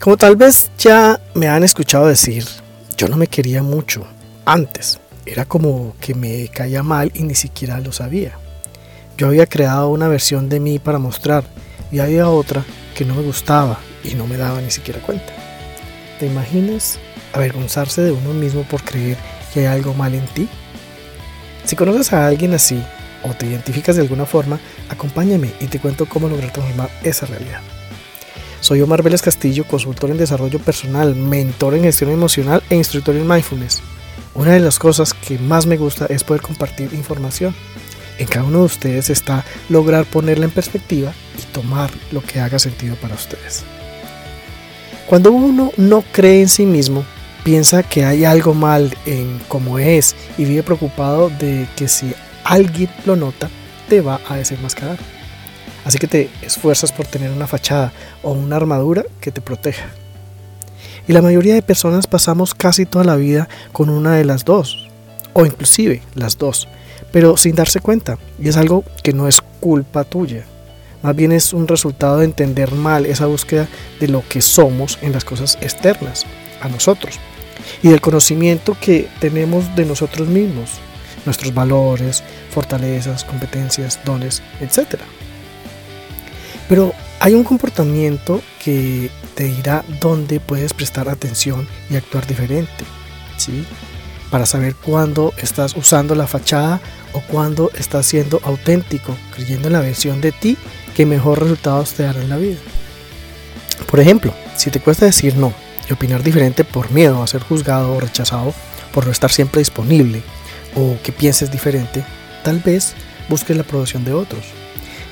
Como tal vez ya me han escuchado decir, yo no me quería mucho antes. Era como que me caía mal y ni siquiera lo sabía. Yo había creado una versión de mí para mostrar y había otra que no me gustaba y no me daba ni siquiera cuenta. ¿Te imaginas avergonzarse de uno mismo por creer que hay algo mal en ti? Si conoces a alguien así o te identificas de alguna forma, acompáñame y te cuento cómo lograr transformar esa realidad. Soy Omar Vélez Castillo, consultor en desarrollo personal, mentor en gestión emocional e instructor en mindfulness. Una de las cosas que más me gusta es poder compartir información. En cada uno de ustedes está lograr ponerla en perspectiva y tomar lo que haga sentido para ustedes. Cuando uno no cree en sí mismo, piensa que hay algo mal en cómo es y vive preocupado de que si alguien lo nota, te va a desenmascarar. Así que te esfuerzas por tener una fachada o una armadura que te proteja. Y la mayoría de personas pasamos casi toda la vida con una de las dos, o inclusive las dos, pero sin darse cuenta. Y es algo que no es culpa tuya. Más bien es un resultado de entender mal esa búsqueda de lo que somos en las cosas externas, a nosotros, y del conocimiento que tenemos de nosotros mismos, nuestros valores, fortalezas, competencias, dones, etc. Pero hay un comportamiento que te dirá dónde puedes prestar atención y actuar diferente, ¿sí? Para saber cuándo estás usando la fachada o cuándo estás siendo auténtico, creyendo en la versión de ti que mejor resultados te dará en la vida. Por ejemplo, si te cuesta decir no y opinar diferente por miedo a ser juzgado o rechazado, por no estar siempre disponible o que pienses diferente, tal vez busques la aprobación de otros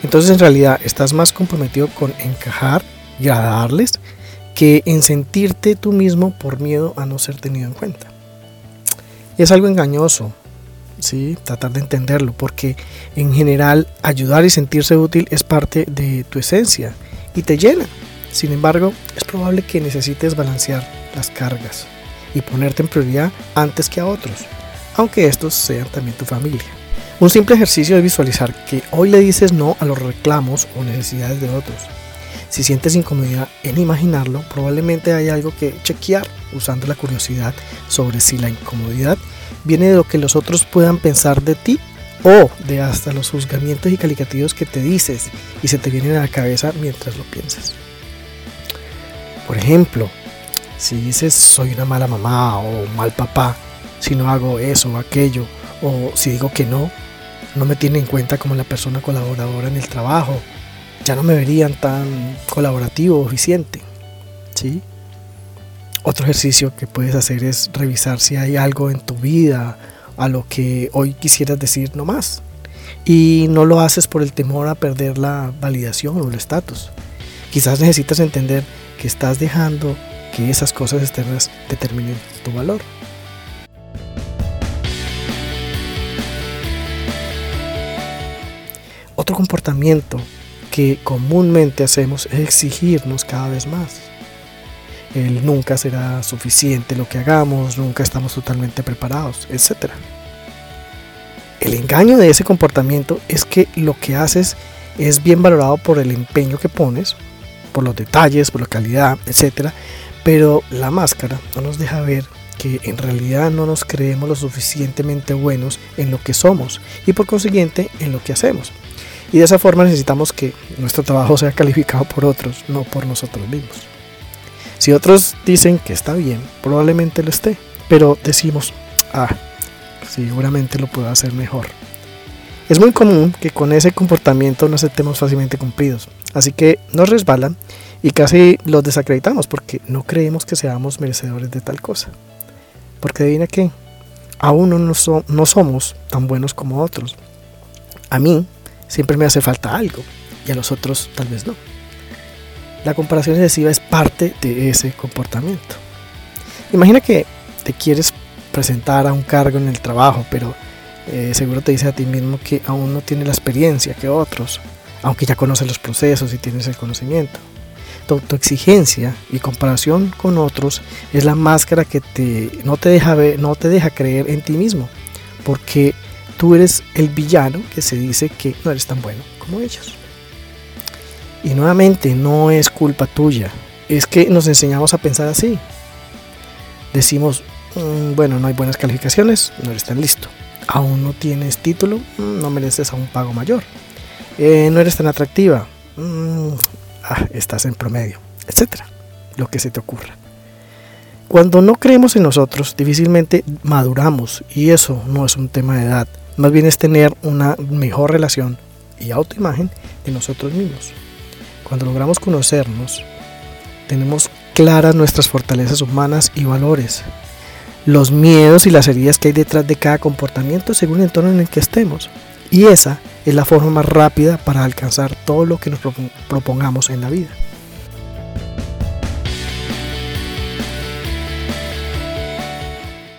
entonces en realidad estás más comprometido con encajar y agradarles que en sentirte tú mismo por miedo a no ser tenido en cuenta. Es algo engañoso, ¿sí? tratar de entenderlo, porque en general ayudar y sentirse útil es parte de tu esencia y te llena. Sin embargo, es probable que necesites balancear las cargas y ponerte en prioridad antes que a otros, aunque estos sean también tu familia. Un simple ejercicio es visualizar que hoy le dices no a los reclamos o necesidades de otros. Si sientes incomodidad en imaginarlo, probablemente hay algo que chequear usando la curiosidad sobre si la incomodidad viene de lo que los otros puedan pensar de ti o de hasta los juzgamientos y calificativos que te dices y se te vienen a la cabeza mientras lo piensas. Por ejemplo, si dices soy una mala mamá o mal papá, si no hago eso o aquello, o si digo que no, no me tienen en cuenta como la persona colaboradora en el trabajo. Ya no me verían tan colaborativo o eficiente. ¿sí? Otro ejercicio que puedes hacer es revisar si hay algo en tu vida a lo que hoy quisieras decir no más. Y no lo haces por el temor a perder la validación o el estatus. Quizás necesitas entender que estás dejando que esas cosas externas determinen tu valor. Otro comportamiento que comúnmente hacemos es exigirnos cada vez más. El nunca será suficiente lo que hagamos, nunca estamos totalmente preparados, etc. El engaño de ese comportamiento es que lo que haces es bien valorado por el empeño que pones, por los detalles, por la calidad, etc. Pero la máscara no nos deja ver que en realidad no nos creemos lo suficientemente buenos en lo que somos y por consiguiente en lo que hacemos. Y de esa forma necesitamos que nuestro trabajo sea calificado por otros, no por nosotros mismos. Si otros dicen que está bien, probablemente lo esté, pero decimos, ah, seguramente lo puedo hacer mejor. Es muy común que con ese comportamiento no aceptemos fácilmente cumplidos, así que nos resbalan y casi los desacreditamos porque no creemos que seamos merecedores de tal cosa. Porque adivina que aún no, no somos tan buenos como otros. A mí siempre me hace falta algo y a los otros tal vez no. La comparación excesiva es parte de ese comportamiento. Imagina que te quieres presentar a un cargo en el trabajo, pero eh, seguro te dice a ti mismo que aún no tienes la experiencia que otros, aunque ya conoces los procesos y tienes el conocimiento. Tu, exigencia y comparación con otros es la máscara que te, no, te deja ver, no te deja creer en ti mismo, porque tú eres el villano que se dice que no eres tan bueno como ellos. Y nuevamente no es culpa tuya, es que nos enseñamos a pensar así. Decimos, mm, bueno, no hay buenas calificaciones, no eres tan listo. Aún no tienes título, mm, no mereces a un pago mayor. Eh, no eres tan atractiva, mm, ah, estás en promedio, etcétera. Lo que se te ocurra. Cuando no creemos en nosotros, difícilmente maduramos y eso no es un tema de edad, más bien es tener una mejor relación y autoimagen de nosotros mismos. Cuando logramos conocernos, tenemos claras nuestras fortalezas humanas y valores, los miedos y las heridas que hay detrás de cada comportamiento según el entorno en el que estemos. Y esa es la forma más rápida para alcanzar todo lo que nos propongamos en la vida.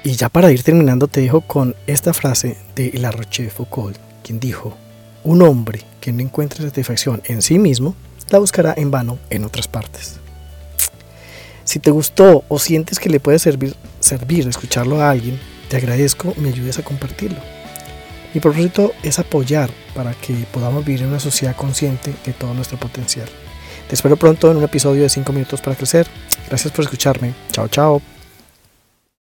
Y ya para ir terminando te dejo con esta frase de La Roche Foucault, quien dijo, un hombre que no encuentre satisfacción en sí mismo, la buscará en vano en otras partes. Si te gustó o sientes que le puede servir, servir escucharlo a alguien, te agradezco me ayudes a compartirlo. Mi propósito es apoyar para que podamos vivir en una sociedad consciente de todo nuestro potencial. Te espero pronto en un episodio de 5 minutos para crecer. Gracias por escucharme. Chao, chao.